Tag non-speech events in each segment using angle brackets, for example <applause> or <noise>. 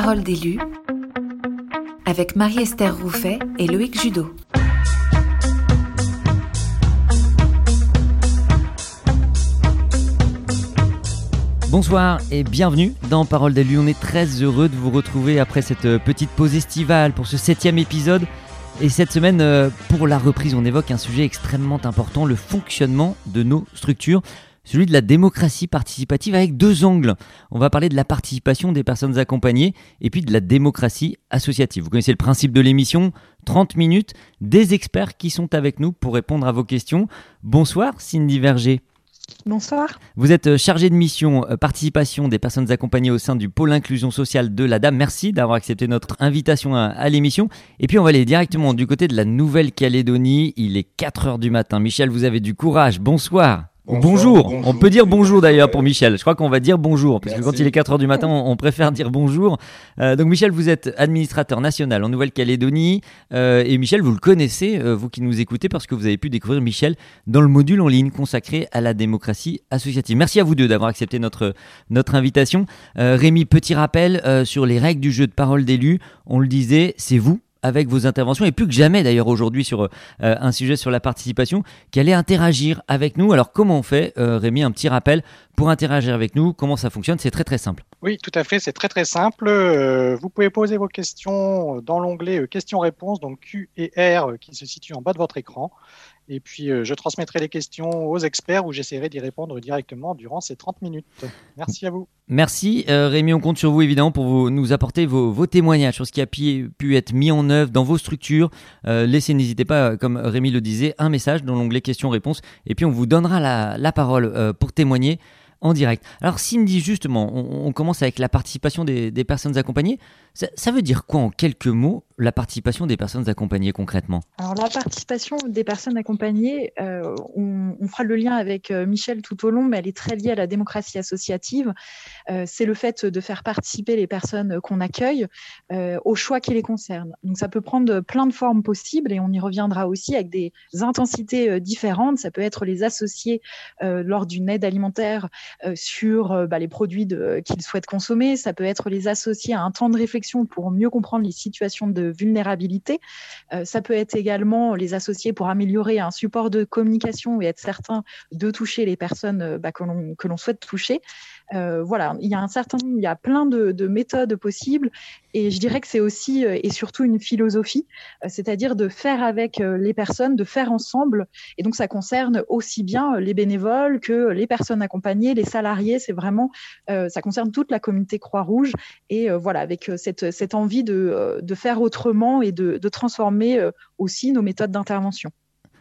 Parole d'élu avec Marie-Esther Rouffet et Loïc Judo. Bonsoir et bienvenue dans Parole d'élu. On est très heureux de vous retrouver après cette petite pause estivale pour ce septième épisode. Et cette semaine, euh, pour la reprise, on évoque un sujet extrêmement important, le fonctionnement de nos structures celui de la démocratie participative avec deux angles. On va parler de la participation des personnes accompagnées et puis de la démocratie associative. Vous connaissez le principe de l'émission, 30 minutes, des experts qui sont avec nous pour répondre à vos questions. Bonsoir Cindy Verger. Bonsoir. Vous êtes euh, chargée de mission euh, participation des personnes accompagnées au sein du pôle inclusion sociale de la Dame. Merci d'avoir accepté notre invitation à, l'émission. Et puis on va aller directement du côté de la Nouvelle-Calédonie. Il est 4 heures du matin. Michel, vous avez du courage. Bonsoir bonjour. On peut dire bonjour d'ailleurs pour Michel. Je crois qu'on va dire bonjour parce que quand il est 4 heures du matin, on, préfère dire bonjour. Euh, donc Michel, vous êtes administrateur national en Nouvelle-Calédonie euh, et Michel, vous le connaissez, euh, vous qui nous écoutez, parce que vous avez pu découvrir Michel dans le module en ligne consacré à la démocratie associative. Merci à vous deux d'avoir accepté notre notre invitation. Rémi, petit rappel sur les règles du jeu de parole d'élu. On le disait, c'est vous avec vos interventions et plus que jamais d'ailleurs aujourd'hui sur euh, un sujet sur la participation qui allait interagir avec nous. Alors comment on fait euh, Rémi Un petit rappel pour interagir avec nous, comment ça fonctionne? C'est très très simple. Oui, tout à fait, c'est très très simple. Euh, vous pouvez poser vos questions dans l'onglet questions-réponses, donc Q et R qui se situe en bas de votre écran. Et puis, euh, je transmettrai les questions aux experts où j'essaierai d'y répondre directement durant ces 30 minutes. Merci à vous. Merci euh, Rémi, on compte sur vous évidemment pour vous, nous apporter vos, témoignages sur ce qui a pu, être mis en œuvre dans vos structures. Euh, laissez, n'hésitez pas, comme Rémi le disait, un message dans l'onglet questions-réponses et puis on vous donnera la, parole pour témoigner en direct. Alors Cindy, justement, on, commence avec la participation des, personnes accompagnées. ça, veut dire quoi en quelques mots la participation des personnes accompagnées concrètement? Alors la participation des personnes accompagnées, euh, on, fera le lien avec euh, Michel tout au long, mais elle est très liée à la démocratie associative. Euh, c'est le fait de faire participer les personnes qu'on accueille aux choix qui les concernent. Donc ça peut prendre plein de formes possibles et on y reviendra aussi avec des intensités différentes. Ça peut être les associer lors d'une aide alimentaire sur bah, les produits qu'ils souhaitent consommer. Ça peut être les associer à un temps de réflexion pour mieux comprendre les situations de vulnérabilité. Euh, ça peut être également les associer pour améliorer un support de communication et être certain de toucher les personnes euh, bah, que l'on souhaite toucher. Euh, voilà, il y a un certain, il y a plein de, de méthodes possibles, et je dirais que c'est aussi et surtout une philosophie, c'est-à-dire de faire avec les personnes, de faire ensemble, et donc ça concerne aussi bien les bénévoles que les personnes accompagnées, les salariés. C'est vraiment, ça concerne toute la communauté Croix-Rouge, et voilà, avec cette, cette envie de, de faire autrement et de, transformer euh, aussi nos méthodes d'intervention.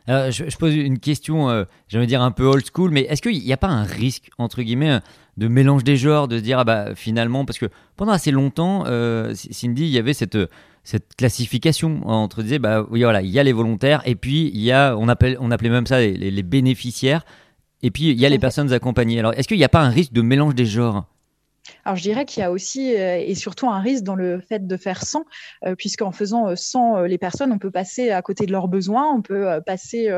Je, pose une question, euh, j'aimerais dire un peu old school, mais est-ce qu'il n'y a pas un risque, entre guillemets, de mélange des genres, de se dire, ah bah, finalement, parce que pendant assez longtemps, euh, Cindy, il y avait cette, cette classification entre, disait, bah, oui, voilà, il y a les volontaires, et puis il y a, on, appelle, on appelait même ça les, les bénéficiaires, et puis il y a les personnes accompagnées. Alors, est-ce qu'il n'y a pas un risque de mélange des genres? Alors je dirais qu'il y a aussi euh, et surtout un risque dans le fait de faire sans, euh, puisqu'en faisant euh, sans les personnes, on peut passer à côté de leurs besoins, on peut passer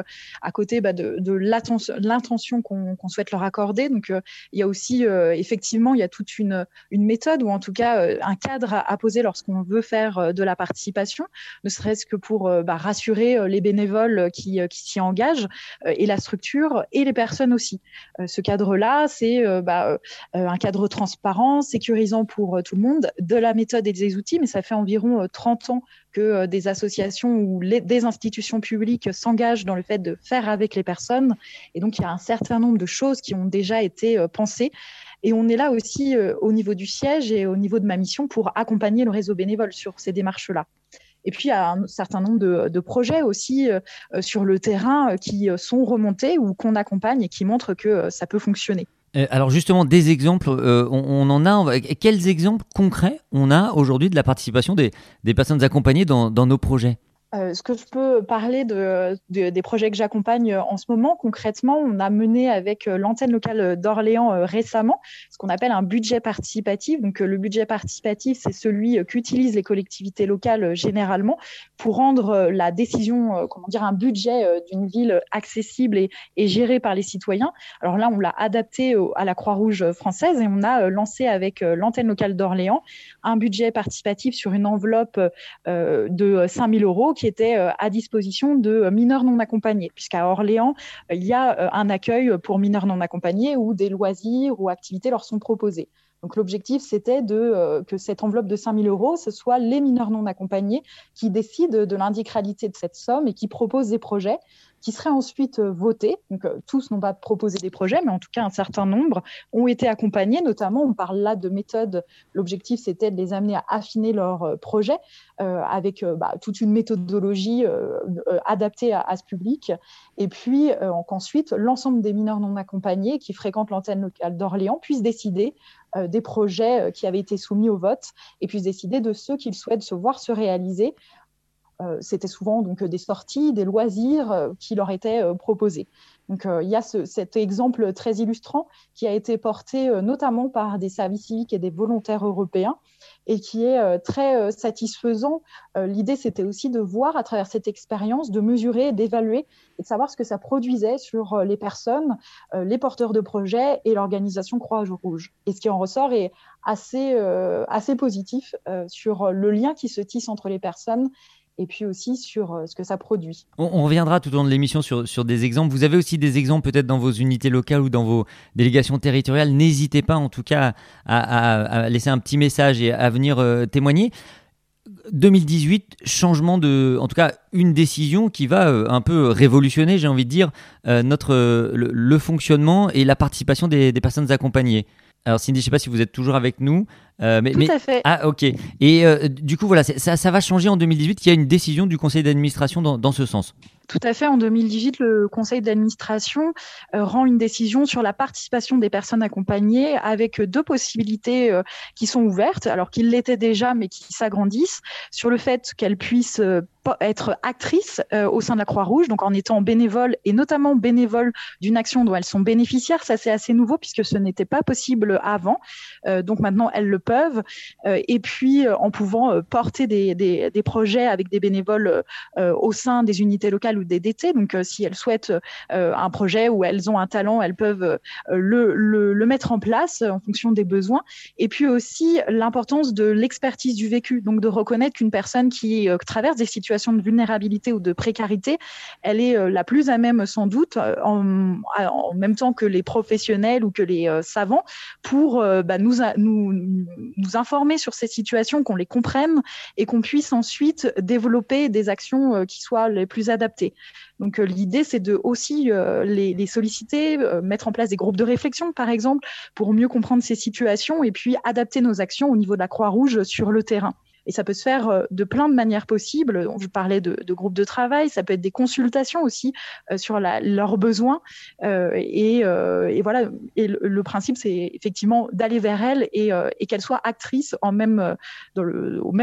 à côté bah, de, l'intention qu'on souhaite leur accorder. Donc il y a aussi effectivement il y a toute une, méthode ou en tout cas un cadre à, poser lorsqu'on veut faire de la participation, ne serait-ce que pour bah, rassurer les bénévoles qui, qui s'y engagent et la structure et les personnes aussi. ce cadre-là, c'est bah, un cadre transparent sécurisant pour euh, tout le monde, de la méthode et des outils, mais ça fait environ 30 euh, ans que euh, des associations ou des institutions publiques s'engagent dans le fait de faire avec les personnes. Et donc, il y a un certain nombre de choses qui ont déjà été pensées. Et on est là aussi au niveau du siège et au niveau de ma mission pour accompagner le réseau bénévole sur ces démarches-là. Et puis, il y a un certain nombre de, projets aussi sur le terrain qui sont remontés ou qu'on accompagne et qui montrent que ça peut fonctionner. Euh, alors justement, des exemples, euh, on, en a. Quels exemples concrets on a aujourd'hui de la participation des, personnes accompagnées dans, nos projets? Euh, ce que je peux parler de, des projets que j'accompagne en ce moment, concrètement, on a mené avec euh, l'antenne locale d'Orléans euh, récemment ce qu'on appelle un budget participatif. Donc, le budget participatif, c'est celui qu'utilisent les collectivités locales généralement pour rendre la décision, comment dire, un budget d'une ville accessible et, et géré par les citoyens. Alors là, on l'a adapté à la Croix-Rouge française et on a lancé avec l'antenne locale d'Orléans un budget participatif sur une enveloppe de 5 000 euros qui était euh, à disposition de euh, mineurs non accompagnés, puisqu'à Orléans, euh, il y a un accueil pour mineurs non accompagnés où des loisirs ou activités leur sont proposés. Donc l'objectif, c'était de que cette enveloppe de 5 000 euros, ce soit les mineurs non accompagnés qui décident de l'intégralité de cette somme et qui proposent des projets qui seraient ensuite euh, votés. Euh, tous n'ont pas proposé des projets, mais en tout cas, un certain nombre ont été accompagnés. Notamment, on parle là de méthodes. L'objectif, c'était de les amener à affiner leurs euh, projets avec bah, toute une méthodologie adaptée à, ce public. Et puis, qu'ensuite, l'ensemble des mineurs non accompagnés qui fréquentent l'antenne locale d'Orléans puissent décider des projets qui avaient été soumis au vote et puissent décider de ceux qu'ils souhaitent se voir se réaliser euh, c'était souvent donc des sorties, des loisirs euh, qui leur étaient euh, proposés. Donc il y a cet exemple très illustrant qui a été porté notamment par des services civiques et des volontaires européens et qui est très satisfaisant. L'idée, c'était aussi de voir à travers cette expérience, de mesurer, d'évaluer et de savoir ce que ça produisait sur les personnes, les porteurs de projets et l'organisation Croix-Rouge. Et ce qui en ressort est assez, assez positif sur le lien qui se tisse entre les personnes et puis aussi sur euh, ce que ça produit. On, reviendra tout au long de l'émission sur, sur des exemples. Vous avez aussi des exemples peut-être dans vos unités locales ou dans vos délégations territoriales. N'hésitez pas en tout cas à, laisser un petit message et à venir euh, témoigner. 2018, changement de, en tout cas, une décision qui va euh, un peu révolutionner, j'ai envie de dire, notre le, fonctionnement et la participation des, des personnes accompagnées. Alors Cindy, je ne sais pas si vous êtes toujours avec nous. Euh, mais, Tout à fait. Ah ok. Et euh, du coup, voilà, ça, ça, va changer en 2018. Il y a une décision du conseil d'administration dans, dans, ce sens. Tout à fait. En 2018, le conseil d'administration euh, rend une décision sur la participation des personnes accompagnées avec deux possibilités euh, qui sont ouvertes, alors qu'ils l'étaient déjà, mais qui s'agrandissent, sur le fait qu'elles puissent euh, être actrices au sein de la Croix-Rouge, donc en étant bénévoles et notamment bénévoles d'une action dont elles sont bénéficiaires. Ça, c'est assez nouveau puisque ce n'était pas possible avant. donc maintenant, elles le peuvent. et puis, en pouvant porter des, des, projets avec des bénévoles au sein des unités locales ou des DT. Donc, euh, si elles souhaitent euh, un projet où elles ont un talent, elles peuvent euh, le, le, mettre en place en fonction des besoins. Et puis aussi l'importance de l'expertise du vécu, donc de reconnaître qu'une personne qui traverse des situations de vulnérabilité ou de précarité, elle est la plus à même sans doute, en, en même temps que les professionnels ou que les savants, pour bah, nous, informer sur ces situations, qu'on les comprenne et qu'on puisse ensuite développer des actions qui soient les plus adaptées. Donc euh, l'idée, c'est de aussi euh, les, solliciter, euh, mettre en place des groupes de réflexion, par exemple, pour mieux comprendre ces situations et puis adapter nos actions au niveau de la Croix-Rouge sur le terrain. Et ça peut se faire de plein de manières possibles. Je parlais de, groupes de travail, ça peut être des consultations aussi sur leurs besoins. et, voilà. Et le, principe, c'est effectivement d'aller vers elles et, qu'elles soient actrices au même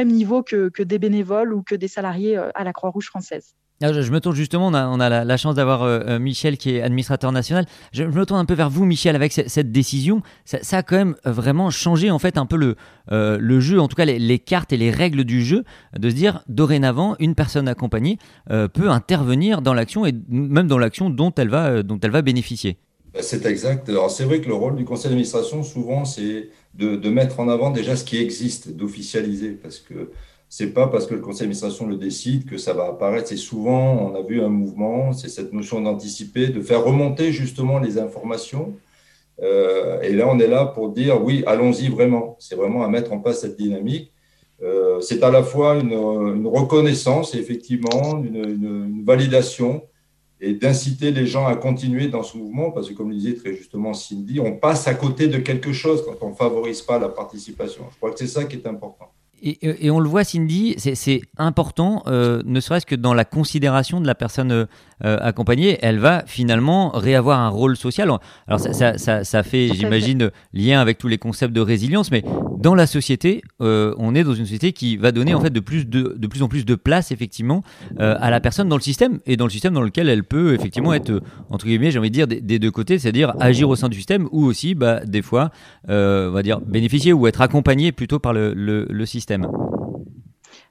niveau que des bénévoles ou que des salariés à la Croix-Rouge française. Ah, je, me tourne justement, on a, la, chance d'avoir euh, euh, Michel qui est administrateur national. Je, me tourne un peu vers vous, Michel, avec cette, décision. Ça, a quand même vraiment changé en fait un peu le, euh, jeu, en tout cas les, cartes et les règles du jeu, de se dire dorénavant, une personne accompagnée peut intervenir dans l'action et même dans l'action dont, elle va, bénéficier. C'est exact. C'est vrai que le rôle du conseil d'administration, souvent, c'est de, de, mettre en avant déjà ce qui existe, d'officialiser, parce que c'est pas parce que le conseil d'administration le décide que ça va apparaître. C'est souvent, on a vu un mouvement, c'est cette notion d'anticiper, de faire remonter justement les informations. Euh, et là, on est là pour dire oui, allons-y vraiment. C'est vraiment à mettre en place cette dynamique. Euh, c'est à la fois une, reconnaissance, effectivement, une, validation et d'inciter les gens à continuer dans ce mouvement, parce que comme le disait très justement Cindy, on passe à côté de quelque chose quand on ne favorise pas la participation. Je crois que c'est ça qui est important. Et, on le voit, Cindy, c'est important, euh, ne serait-ce que dans la considération de la personne euh, accompagnée, elle va finalement réavoir un rôle social. Alors ça, ça, ça, fait, j'imagine, lien avec tous les concepts de résilience, mais dans la société, euh, on est dans une société qui va donner en fait de plus, de, de plus en plus de place effectivement à la personne dans le système et dans le système dans lequel elle peut effectivement être, entre guillemets, j'ai envie de dire, des, deux côtés, c'est-à-dire agir au sein du système ou aussi, bah, des fois, on va dire, bénéficier ou être accompagné plutôt par le, le système.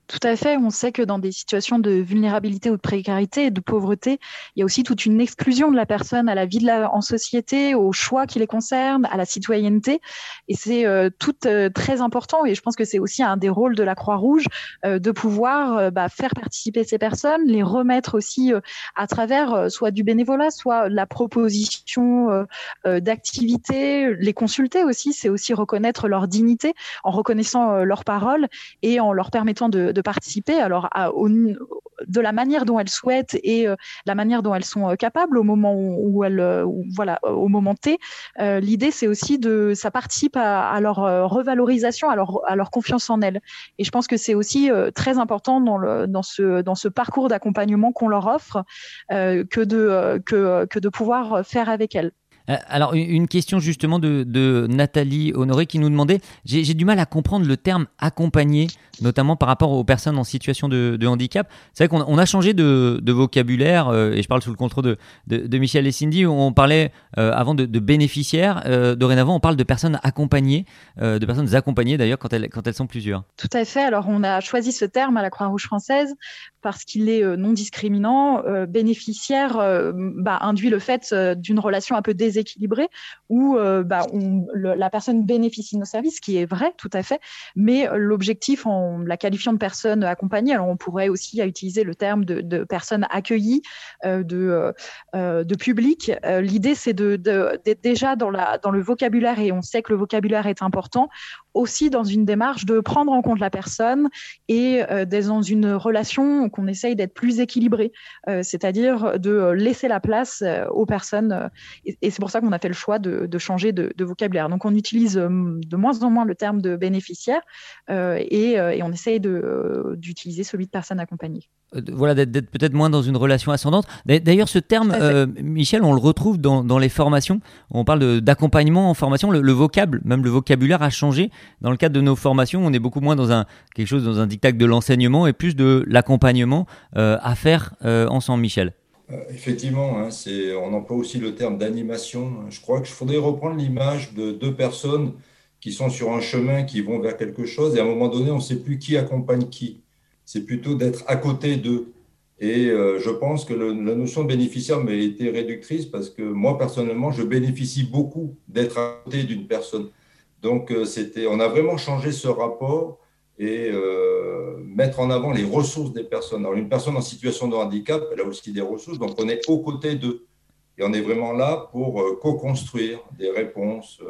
Tout à fait. On sait que dans des situations de vulnérabilité ou de précarité et de pauvreté, il y a aussi toute une exclusion de la personne à la vie de la, en société, aux choix qui les concernent, à la citoyenneté. Et c'est euh, tout euh, très important. Et je pense que c'est aussi un des rôles de la Croix-Rouge euh, de pouvoir bah, faire participer ces personnes, les remettre aussi à travers soit du bénévolat, soit la proposition d'activités, les consulter aussi. C'est aussi reconnaître leur dignité en reconnaissant leurs paroles et en leur permettant de de participer, alors de la manière dont elles souhaitent et euh, la manière dont elles sont euh, capables au moment où, elles, euh, voilà, au moment T. L'idée, c'est aussi de, ça participe à, leur revalorisation, à leur, à leur confiance en elles. Et je pense que c'est aussi très important dans, le, dans, ce, dans ce parcours d'accompagnement qu'on leur offre que, de, que, que de pouvoir faire avec elles. Euh, alors, une question justement de, Nathalie Honoré qui nous demandait j'ai du mal à comprendre le terme accompagner, notamment par rapport aux personnes en situation de, handicap. C'est vrai qu'on a changé de, vocabulaire, euh, et je parle sous le contrôle de, Michel et Cindy, où on parlait euh, avant de, bénéficiaires. dorénavant, on parle de personnes accompagnées, de personnes accompagnées d'ailleurs quand elles, quand elles sont plusieurs. Tout à fait. Alors, on a choisi ce terme à la Croix-Rouge française parce qu'il est non discriminant. bénéficiaire bah, induit le fait d'une relation un peu désagréable équilibré où euh, bah, la personne bénéficie de nos services, ce qui est vrai tout à fait, mais l'objectif en la qualifiant de personne accompagnée, alors on pourrait aussi utiliser le terme de, personnes accueillies, euh, de, euh, de public. L'idée, c'est d'être déjà dans le vocabulaire, et on sait que le vocabulaire est important, aussi dans une démarche de prendre en compte la personne et d'être dans une relation qu'on essaye d'être plus équilibrée, c'est-à-dire de laisser la place aux personnes. et, et c'est pour ça qu'on a fait le choix de, changer de, vocabulaire. Donc, on utilise euh, de moins en moins le terme de bénéficiaire euh, euh, et, on essaye d'utiliser celui de personne accompagnée. Voilà, d'être peut-être moins dans une relation ascendante. D'ailleurs, ce terme, Michel, on le retrouve dans, les formations. On parle d'accompagnement en formation. Le, vocable, même le vocabulaire a changé. Dans le cadre de nos formations, on est beaucoup moins dans un, quelque chose, dans un dictat de l'enseignement et plus de l'accompagnement à faire ensemble, Michel. Euh, effectivement, hein, on emploie aussi le terme d'animation. Je crois que je faudrait reprendre l'image de deux personnes qui sont sur un chemin, qui vont vers quelque chose, et à un moment donné, on ne sait plus qui accompagne qui. C'est plutôt d'être à côté d'eux. Et euh, je pense que la notion de bénéficiaire m'a été réductrice parce que moi, personnellement, je bénéficie beaucoup d'être à côté d'une personne. Donc, euh, c'était, on a vraiment changé ce rapport et euh, mettre en avant les ressources des personnes. Alors, une personne en situation de handicap, elle a aussi des ressources, donc on est aux côtés d'eux. Et on est vraiment là pour co-construire des réponses.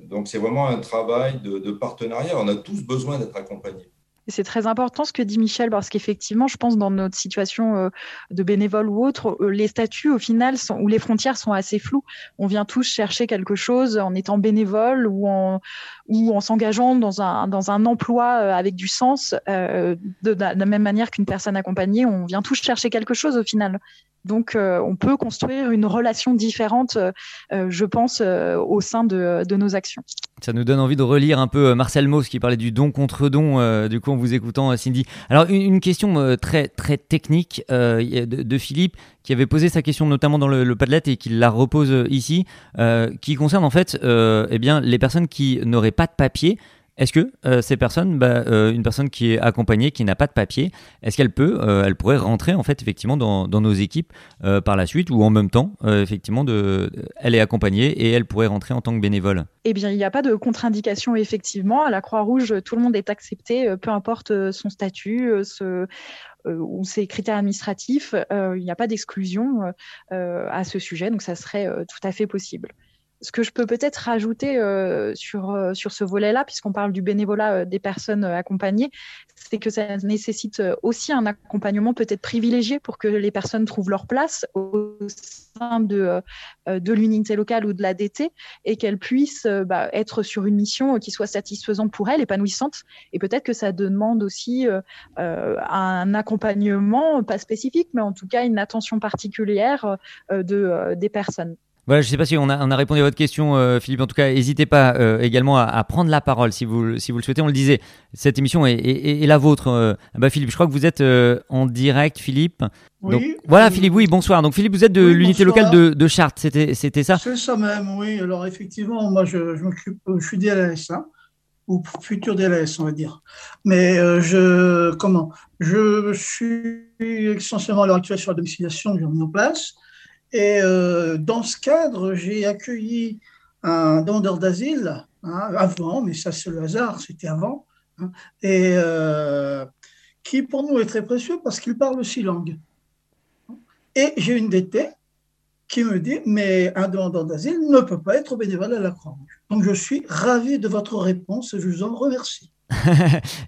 Donc, c'est vraiment un travail de partenariat. On a tous besoin d'être accompagnés. C'est très important ce que dit Michel, parce qu'effectivement, je pense dans notre situation euh, de bénévole ou autre, euh, les statuts au final sont, ou les frontières sont assez floues. On vient tous chercher quelque chose en étant bénévole ou en, s'engageant dans un, emploi euh, avec du sens, de, la même manière qu'une personne accompagnée, on vient tous chercher quelque chose au final. Donc, on peut construire une relation différente, je pense, au sein de, nos actions. Ça nous donne envie de relire un peu Marcel Mauss qui parlait du don contre don, du coup, en vous écoutant, Cindy. Alors, une, question très, très technique de, Philippe, qui avait posé sa question notamment dans le, Padlet et qui la repose ici, qui concerne en fait eh bien, les personnes qui n'auraient pas de papier. Est-ce que euh, ces personnes, bah, euh, une personne qui est accompagnée, qui n'a pas de papier, est-ce qu'elle peut, euh, elle pourrait rentrer en fait effectivement dans, nos équipes par la suite ou en même temps, effectivement, de, elle est accompagnée et elle pourrait rentrer en tant que bénévole? Eh bien, il n'y a pas de contre-indication effectivement. À la Croix-Rouge, tout le monde est accepté, peu importe son statut, ou ses critères administratifs. il n'y a pas d'exclusion à ce sujet, donc ça serait tout à fait possible ce que je peux peut-être rajouter sur, sur ce volet-là, puisqu'on parle du bénévolat des personnes accompagnées, c'est que ça nécessite aussi un accompagnement peut-être privilégié pour que les personnes trouvent leur place au sein de, de l'unité locale ou de l'ADT et qu'elles puissent bah, être sur une mission qui soit satisfaisante pour elles, épanouissante. Et peut-être que ça demande aussi un accompagnement, pas spécifique, mais en tout cas une attention particulière de, des personnes. Voilà, je ne sais pas si on a, on a, répondu à votre question, euh, Philippe. En tout cas, n'hésitez pas euh, également à, à, prendre la parole si vous, si vous le souhaitez. On le disait, cette émission est, est, est la vôtre. Euh, bah, Philippe, je crois que vous êtes en direct, Philippe. Oui. Donc, voilà, Philippe, oui, bonsoir. Donc, Philippe, vous êtes de Oui, l'unité locale de, de Chartres, c'était ça? C'est ça même, oui. Alors effectivement, moi je, je m'occupe, je suis DLS, hein, ou futur DLS, on va dire. Mais je, comment? Je suis essentiellement à l'heure actuelle sur la domiciliation que j'ai mis en place. Et euh, dans ce cadre, j'ai accueilli un demandeur d'asile hein, avant, mais ça c'est le hasard, c'était avant, hein, et euh, qui pour nous est très précieux parce qu'il parle six langues. Et j'ai une DT qui me dit, mais un demandeur d'asile ne peut pas être bénévole à la Croix-Rouge. Donc je suis ravi de votre réponse et je vous en remercie. <laughs>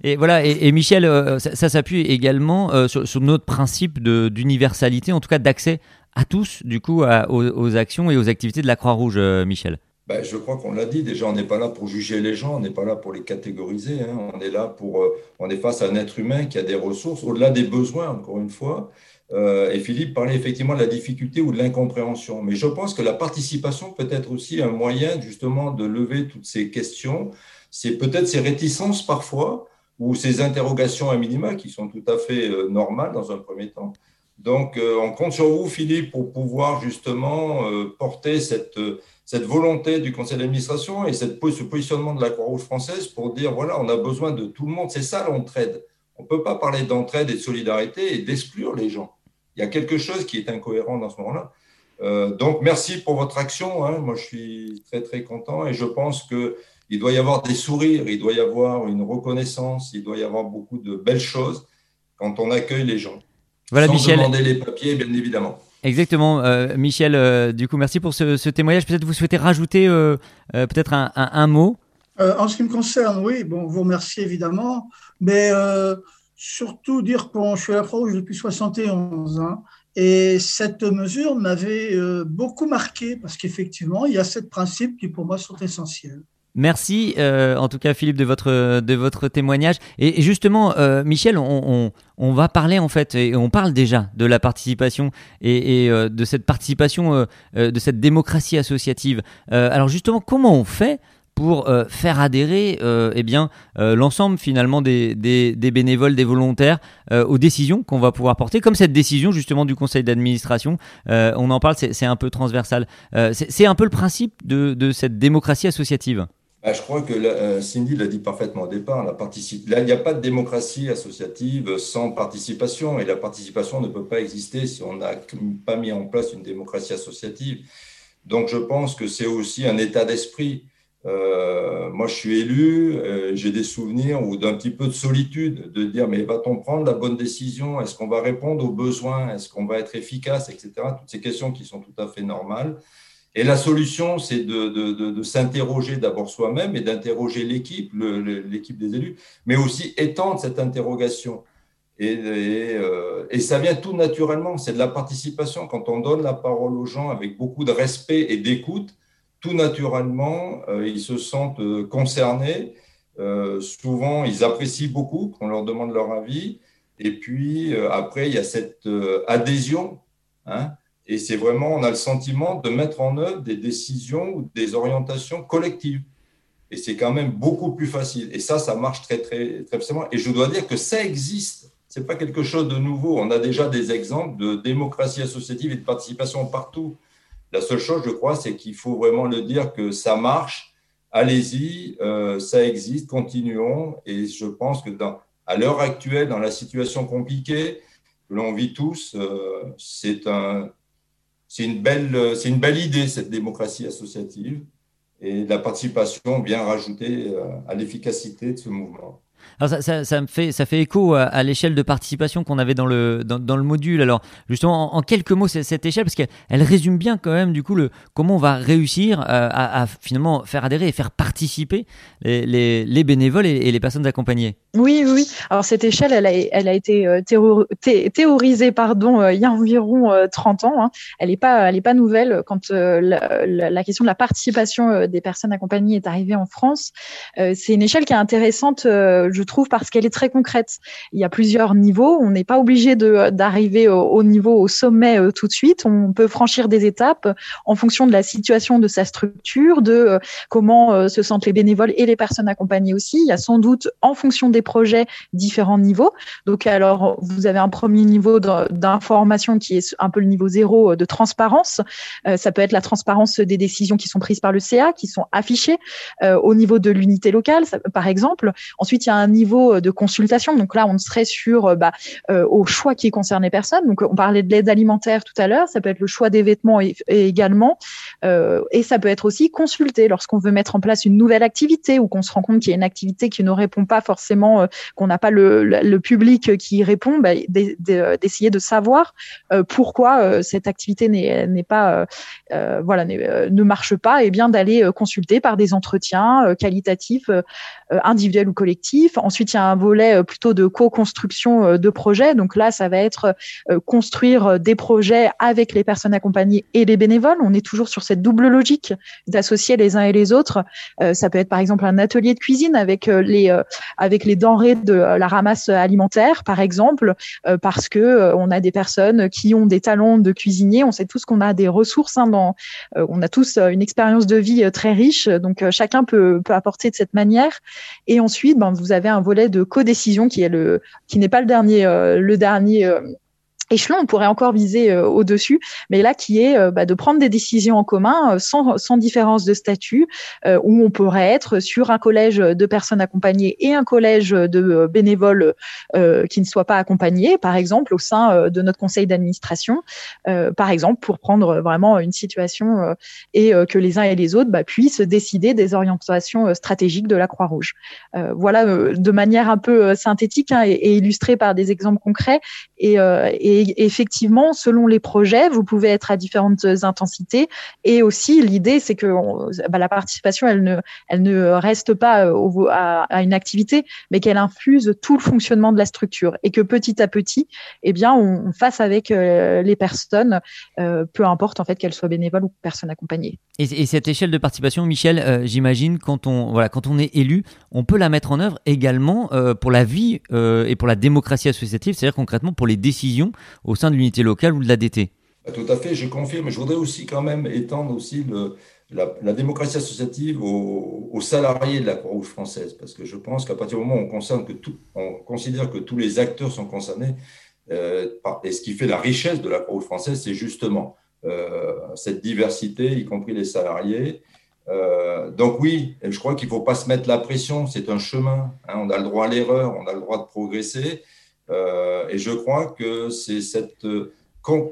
et voilà, et, Michel, euh, ça, s'appuie également sur, sur, notre principe d'universalité, en tout cas d'accès à tous, du coup, aux, actions et aux activités de la Croix-Rouge, euh, Michel. Ben, je crois qu'on l'a dit déjà, on n'est pas là pour juger les gens, on n'est pas là pour les catégoriser, hein. on est là pour, euh, on est face à un être humain qui a des ressources, au-delà des besoins, encore une fois. Euh, et Philippe parlait effectivement de la difficulté ou de l'incompréhension. Mais je pense que la participation peut être aussi un moyen justement de lever toutes ces questions. C'est peut-être ces réticences parfois ou ces interrogations à minima qui sont tout à fait normales dans un premier temps. Donc, euh, on compte sur vous, Philippe, pour pouvoir justement euh, porter cette, cette volonté du conseil d'administration et cette, ce positionnement de la Croix-Rouge française pour dire voilà, on a besoin de tout le monde. C'est ça l'entraide. On ne peut pas parler d'entraide et de solidarité et d'exclure les gens. Il y a quelque chose qui est incohérent dans ce moment-là. Euh, donc, merci pour votre action. Hein. Moi, je suis très, très content et je pense qu'il doit y avoir des sourires, il doit y avoir une reconnaissance, il doit y avoir beaucoup de belles choses quand on accueille les gens. Voilà, Sans Michel. demander les papiers, bien évidemment. Exactement, euh, Michel. Euh, du coup, merci pour ce, ce témoignage. Peut-être vous souhaitez rajouter euh, peut-être un, un, un, mot. en ce qui me concerne, oui. Bon, vous remercie évidemment, mais surtout dire que je suis à la Croix-Rouge depuis 71 ans. Et cette mesure m'avait euh, beaucoup marqué parce qu'effectivement, il y a sept principes qui pour moi sont essentiels. Merci euh, en tout cas Philippe de votre de votre témoignage et, justement euh, Michel on, on, on, va parler en fait et on parle déjà de la participation et, et euh, de cette participation de cette démocratie associative alors justement comment on fait pour euh, faire adhérer euh, eh bien euh, l'ensemble finalement des, des, des, bénévoles, des volontaires aux décisions qu'on va pouvoir porter, comme cette décision justement du conseil d'administration. on en parle, c'est un peu transversal. c'est un peu le principe de, de cette démocratie associative. Ah, je crois que la, Cindy l'a dit parfaitement au départ. La là, il n'y a pas de démocratie associative sans participation, et la participation ne peut pas exister si on n'a pas mis en place une démocratie associative. Donc, je pense que c'est aussi un état d'esprit. Euh, moi, je suis élu, euh, j'ai des souvenirs ou d'un petit peu de solitude, de dire mais va-t-on prendre la bonne décision? Est-ce qu'on va répondre aux besoins? Est-ce qu'on va être efficace, etc. Toutes ces questions qui sont tout à fait normales. Et la solution, c'est de, s'interroger d'abord soi-même et d'interroger l'équipe, l'équipe des élus, mais aussi étendre cette interrogation. Euh, et, ça vient tout naturellement, c'est de la participation. Quand on donne la parole aux gens avec beaucoup de respect et d'écoute, tout naturellement, euh, ils se sentent euh, concernés. Souvent, ils apprécient beaucoup qu'on leur demande leur avis. Et puis, après, il y a cette adhésion. Hein, et c'est vraiment, on a le sentiment de mettre en œuvre des décisions ou des orientations collectives. Et c'est quand même beaucoup plus facile. Et ça, ça marche très, très, très facilement. Et je dois dire que ça existe. Ce n'est pas quelque chose de nouveau. On a déjà des exemples de démocratie associative et de participation partout. La seule chose, je crois, c'est qu'il faut vraiment le dire que ça marche. Allez-y, euh, ça existe, continuons. Et je pense que dans, à l'heure actuelle, dans la situation compliquée que l'on vit tous, euh, c'est un, une, belle, une belle idée, cette démocratie associative. Et la participation vient rajouter euh, à l'efficacité de ce mouvement. Alors ça, me fait, ça fait écho à, l'échelle de participation qu'on avait dans le, dans, le module. Alors justement, en, quelques mots, cette échelle, parce qu'elle résume bien quand même du coup le, comment on va réussir euh, à, finalement faire adhérer et faire participer les, les, bénévoles et, les personnes accompagnées. Oui, oui. Alors cette échelle, elle a, elle a été euh, théorisée pardon, euh, il y a environ 30 ans. Hein. Elle n'est pas, elle est pas nouvelle. Quand la, la, question de la participation des personnes accompagnées est arrivée en France, c'est une échelle qui est intéressante, je trouve, parce qu'elle est très concrète. Il y a plusieurs niveaux. On n'est pas obligé d'arriver au, au, niveau, au sommet tout de suite. On peut franchir des étapes en fonction de la situation de sa structure, de euh, comment euh, se sentent les bénévoles et les personnes accompagnées aussi. Il y a sans doute, en fonction des projets, différents niveaux. Donc, alors, vous avez un premier niveau d'information qui est un peu le niveau zéro euh, de transparence. ça peut être la transparence des décisions qui sont prises par le CA, qui sont affichées au niveau de l'unité locale, par exemple. Ensuite, il y a un niveau de consultation. Donc là, on serait sur bah, au choix qui concerne les personnes. Donc, on parlait de l'aide alimentaire tout à l'heure. Ça peut être le choix des vêtements également. et ça peut être aussi consulter lorsqu'on veut mettre en place une nouvelle activité ou qu'on se rend compte qu'il y a une activité qui ne répond pas forcément, euh, qu'on n'a pas le, public qui répond, bah, d'essayer de savoir euh, pourquoi euh, cette activité n'est pas, voilà, ne marche pas, et bien d'aller consulter par des entretiens qualitatifs, individuels ou collectifs. Ensuite, il y a un volet plutôt de co-construction de projets. Donc là, ça va être construire des projets avec les personnes accompagnées et les bénévoles. On est toujours sur cette double logique d'associer les uns et les autres. Euh, ça peut être par exemple un atelier de cuisine avec euh, les euh, avec les denrées de la ramasse alimentaire, par exemple, parce que on a des personnes qui ont des talents de cuisinier. On sait tous qu'on a des ressources. Hein, dans, on a tous une expérience de vie très riche, donc chacun peut peut apporter de cette manière. Et ensuite, ben, vous avez un volet de codécision qui est le qui n'est pas le dernier le dernier échelon, on pourrait encore viser euh, au-dessus, mais là qui est euh, bah, de prendre des décisions en commun euh, sans, différence de statut, où on pourrait être sur un collège de personnes accompagnées et un collège de bénévoles qui ne soient pas accompagnés, par exemple au sein de notre conseil d'administration, par exemple pour prendre vraiment une situation et que les uns et les autres bah, puissent décider des orientations stratégiques de la Croix-Rouge. voilà, de manière un peu synthétique hein, et, illustrée par des exemples concrets et, et et effectivement, selon les projets, vous pouvez être à différentes intensités. Et aussi, l'idée, c'est que bah, la participation, elle ne, reste pas euh, à, une activité, mais qu'elle infuse tout le fonctionnement de la structure et que petit à petit, eh bien, on, fasse avec euh, les personnes, euh, peu importe en fait qu'elles soient bénévoles ou personnes accompagnées. Et, cette échelle de participation, Michel, j'imagine, quand on voilà, quand on est élu, on peut la mettre en œuvre également pour la vie et pour la démocratie associative, c'est-à-dire concrètement pour les décisions au sein de l'unité locale ou de l'ADT. Bah, tout à fait, je confirme. Je voudrais aussi quand même étendre aussi la, démocratie associative aux, salariés de la Croix-Rouge française, parce que je pense qu'à partir du moment où on considère que tous les acteurs sont concernés, euh, et ce qui fait la richesse de la Croix-Rouge française, c'est justement euh, cette diversité, y compris les salariés. Euh, donc oui, je crois qu'il ne faut pas se mettre la pression, c'est un chemin, hein. on a le droit à l'erreur, on a le droit de progresser, euh, et je crois que c'est cette,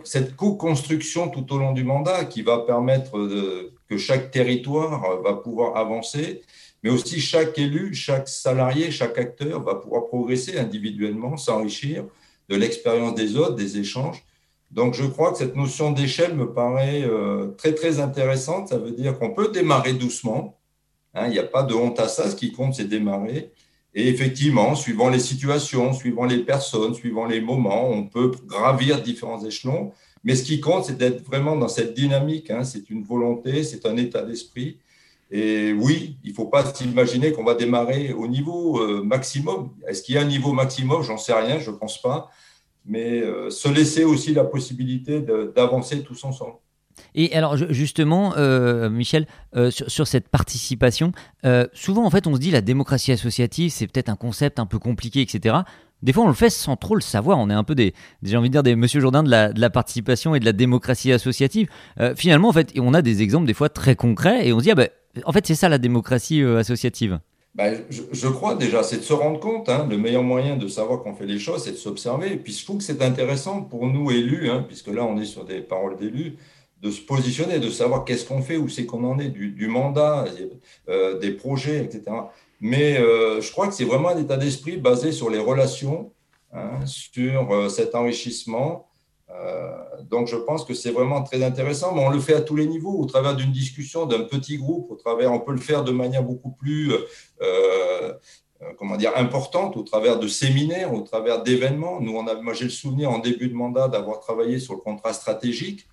cette co-construction tout au long du mandat qui va permettre que chaque territoire va pouvoir avancer, mais aussi chaque élu, chaque salarié, chaque acteur va pouvoir progresser individuellement, s'enrichir de l'expérience des autres, des échanges. Donc je crois que cette notion d'échelle me paraît euh, très très intéressante. Ça veut dire qu'on peut démarrer doucement. Hein, il n'y a pas de honte à ça. Ce qui compte, c'est démarrer. Et effectivement, suivant les situations, suivant les personnes, suivant les moments, on peut gravir différents échelons. Mais ce qui compte, c'est d'être vraiment dans cette dynamique. Hein. C'est une volonté, c'est un état d'esprit. Et oui, il ne faut pas s'imaginer qu'on va démarrer au niveau euh, maximum. Est-ce qu'il y a un niveau maximum? J'en sais rien, je ne pense pas. Mais euh, se laisser aussi la possibilité d'avancer tous ensemble. Et alors justement, euh, Michel, euh, sur, cette participation, euh, souvent en fait on se dit la démocratie associative c'est peut-être un concept un peu compliqué, etc. Des fois on le fait sans trop le savoir, on est un peu des, j'ai envie de dire des Monsieur Jourdain de la, participation et de la démocratie associative. finalement en fait on a des exemples des fois très concrets et on se dit ah ben, en fait c'est ça la démocratie associative. Ben, je, crois déjà, c'est de se rendre compte. Hein, le meilleur moyen de savoir qu'on fait les choses, c'est de s'observer. Et puis je trouve que c'est intéressant pour nous élus, hein, puisque là on est sur des paroles d'élus, de se positionner, de savoir qu'est-ce qu'on fait, où c'est qu'on en est, du, mandat, euh, des projets, etc. Mais euh, je crois que c'est vraiment un état d'esprit basé sur les relations, hein, sur euh, cet enrichissement. Donc je pense que c'est vraiment très intéressant, mais on le fait à tous les niveaux, au travers d'une discussion, d'un petit groupe, au travers, on peut le faire de manière beaucoup plus comment dire, importante, au travers de séminaires, au travers d'événements. Nous, moi j'ai le souvenir en début de mandat d'avoir travaillé sur le contrat stratégique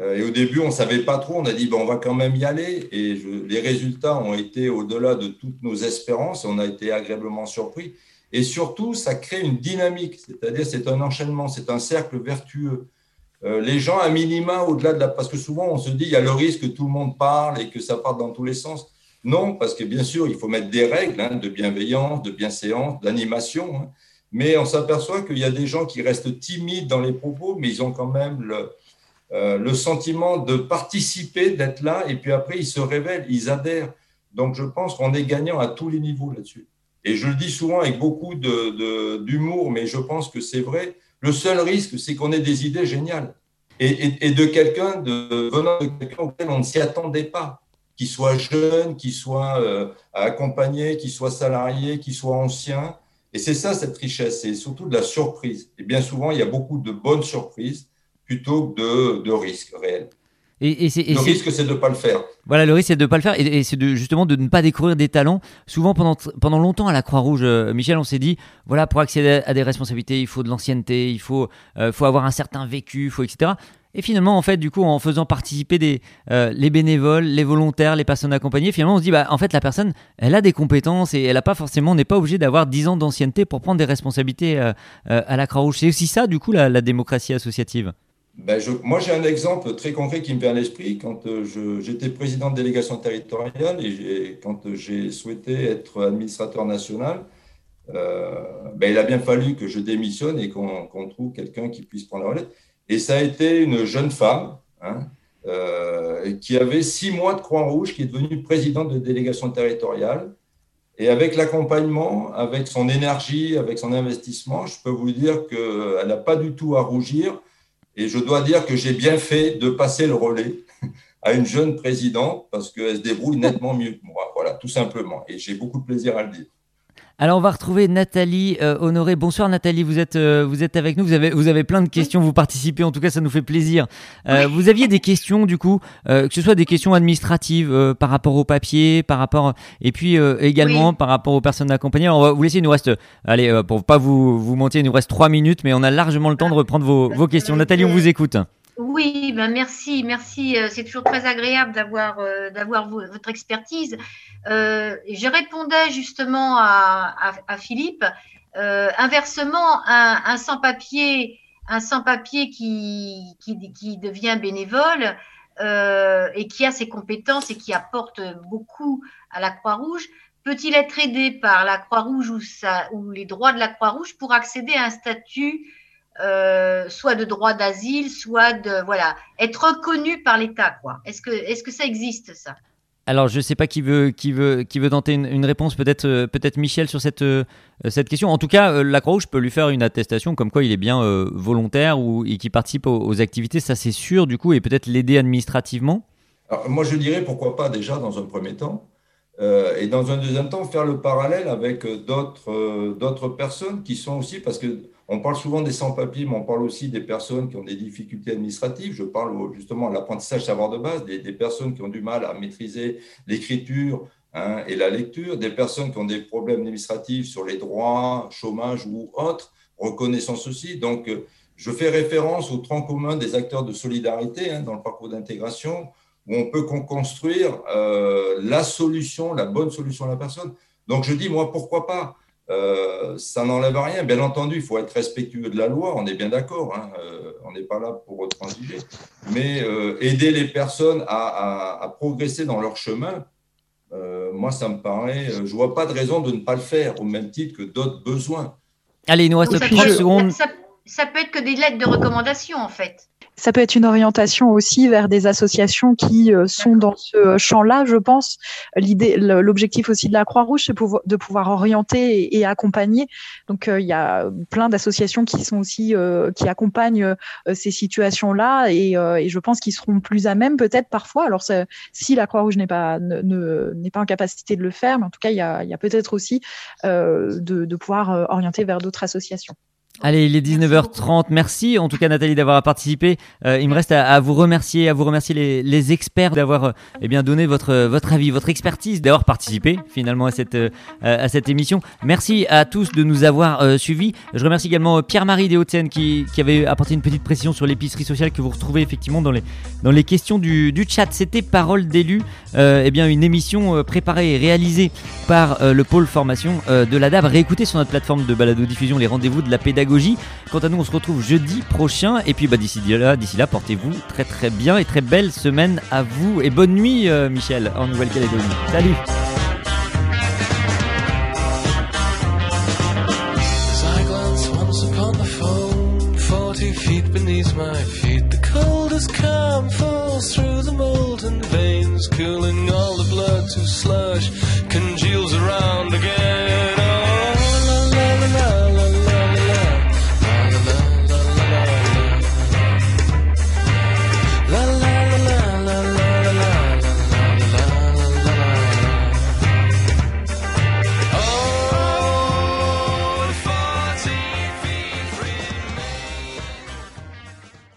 et au début, on ne savait pas trop. On a dit, bon, on va quand même y aller. Et les résultats ont été au-delà de toutes nos espérances. On a été agréablement surpris. Et surtout, ça crée une dynamique. C'est-à-dire, c'est un enchaînement, c'est un cercle vertueux. Euh, les gens, à minima, au-delà de la. Parce que souvent, on se dit, il y a le risque que tout le monde parle et que ça parte dans tous les sens. Non, parce que bien sûr, il faut mettre des règles hein, de bienveillance, de bienséance, d'animation. Hein. Mais on s'aperçoit qu'il y a des gens qui restent timides dans les propos, mais ils ont quand même le, euh, le sentiment de participer, d'être là, et puis après, ils se révèlent, ils adhèrent. Donc, je pense qu'on est gagnant à tous les niveaux là-dessus. Et je le dis souvent avec beaucoup d'humour, mais je pense que c'est vrai. Le seul risque, c'est qu'on ait des idées géniales. Et, de quelqu'un, de, venant de quelqu'un auquel on ne s'y attendait pas, qu'il soit jeune, qu'il soit euh, accompagné, qu'il soit salarié, qu'il soit ancien. Et c'est ça, cette richesse, c'est surtout de la surprise. Et bien souvent, il y a beaucoup de bonnes surprises plutôt que de, de risques réels. Et, le risque, c'est de ne pas le faire. Voilà, le risque, c'est de ne pas le faire et, c'est de, justement de ne pas découvrir des talents. Souvent, pendant, pendant longtemps à la Croix-Rouge, euh, Michel, on s'est dit, voilà, pour accéder à des responsabilités, il faut de l'ancienneté, il faut, euh, faut avoir un certain vécu, faut, etc. Et finalement, en fait, du coup, en faisant participer des, euh, les bénévoles, les volontaires, les personnes accompagnées, finalement, on se dit, bah, en fait, la personne, elle a des compétences et elle n'a pas forcément, n'est pas obligée d'avoir 10 ans d'ancienneté pour prendre des responsabilités à la Croix-Rouge. C'est aussi ça, du coup, la démocratie associative ben moi, j'ai un exemple très concret qui me vient à l'esprit. Quand euh, j'étais président de délégation territoriale et quand j'ai souhaité être administrateur national, euh, ben, il a bien fallu que je démissionne et qu'on trouve quelqu'un qui puisse prendre la relève. Et ça a été une jeune femme hein, euh, qui avait six mois de Croix-Rouge, qui est devenue présidente de délégation territoriale. Et avec l'accompagnement, avec son énergie, avec son investissement, je peux vous dire qu'elle n'a pas du tout à rougir. Et je dois dire que j'ai bien fait de passer le relais à une jeune présidente parce qu'elle se débrouille nettement mieux que moi. Voilà, tout simplement. Et j'ai beaucoup de plaisir à le dire. Alors on va retrouver Nathalie euh, Honoré. Bonsoir Nathalie, vous êtes, euh, vous êtes avec nous, vous avez, vous avez plein de questions, vous participez, en tout cas ça nous fait plaisir. Euh, vous aviez des questions du coup, que ce soit des questions administratives par rapport au papier, par rapport, et puis également par rapport aux personnes accompagnées. on va vous laisser, il nous reste, allez, pour pas vous, vous mentir, il nous reste trois minutes, mais on a largement le temps de reprendre vos, vos questions. <laughs> Nathalie, on vous écoute. Oui, ben merci, merci. Euh, c'est toujours très agréable d'avoir euh, d'avoir votre expertise. Euh, je répondais justement à, Philippe. inversement, un, sans-papier, un sans-papier qui, qui, devient bénévole et qui a ses compétences et qui apporte beaucoup à la Croix-Rouge, peut-il être aidé par la Croix-Rouge ou, ou les droits de la Croix-Rouge pour accéder à un statut euh, soit de droit d'asile, soit de voilà, être reconnu par l'État, quoi. Est-ce que est-ce que ça existe ça? Alors, je ne sais pas qui veut, qui veut, qui veut tenter une, réponse, peut-être euh, peut-être Michel sur cette, euh, cette question. En tout cas, la Croix-Rouge peut lui faire une attestation comme quoi il est bien volontaire ou, et qui participe aux, activités, ça c'est sûr, du coup, et peut-être l'aider administrativement? Moi, je dirais pourquoi pas déjà dans un premier temps, et dans un deuxième temps, faire le parallèle avec d'autres d'autres personnes qui sont aussi, parce que on parle souvent des sans-papiers, mais on parle aussi des personnes qui ont des difficultés administratives. Je parle justement de l'apprentissage savoir de base, des, personnes qui ont du mal à maîtriser l'écriture hein, et la lecture, des personnes qui ont des problèmes administratifs sur les droits, chômage ou autres, reconnaissance aussi. Donc, je fais référence au tronc commun des acteurs de solidarité hein, dans le parcours d'intégration, où on peut construire euh, la solution, la bonne solution à la personne. Donc, je dis, moi, pourquoi pas? Euh, ça n'enlève rien. Bien entendu, il faut être respectueux de la loi, on est bien d'accord, hein. euh, on n'est pas là pour transiger. Mais euh, aider les personnes à, progresser dans leur chemin, moi, ça me paraît, je ne vois pas de raison de ne pas le faire, au même titre que d'autres besoins. Allez, il nous reste 30 secondes. Ça, peut être que des lettres de recommandation, en fait. Ça peut être une orientation aussi vers des associations qui euh, sont dans ce champ-là, je pense. L'idée, l'objectif aussi de la Croix-Rouge, c'est de pouvoir orienter et, accompagner. Donc, euh, il y a plein d'associations qui sont aussi euh, qui accompagnent ces situations-là, et, et, je pense qu'ils seront plus à même, peut-être parfois. Alors, si la Croix-Rouge n'est pas n'est pas en capacité de le faire, mais en tout cas, il y a, a peut-être aussi de, de pouvoir orienter vers d'autres associations. Allez, il est 19h30. Merci en tout cas Nathalie d'avoir participé. Euh, il me reste à, vous remercier, à vous remercier les, les experts d'avoir euh, eh bien donné votre votre avis, votre expertise, d'avoir participé finalement à cette euh, à cette émission. Merci à tous de nous avoir euh, suivis. Je remercie également Pierre-Marie des qui, qui avait apporté une petite précision sur l'épicerie sociale que vous retrouvez effectivement dans les dans les questions du, du chat. C'était Parole d'élu, eh bien une émission préparée et réalisée par le pôle formation de la DAB. Réécoutez sur notre plateforme de balado diffusion les rendez-vous de la pédagogie Quant à nous, on se retrouve jeudi prochain. Et puis bah, d'ici là, d'ici là, portez-vous très très bien et très belle semaine à vous. Et bonne nuit, euh, Michel, en Nouvelle-Calédonie. Salut through the molten veins, cooling all the blood to slush.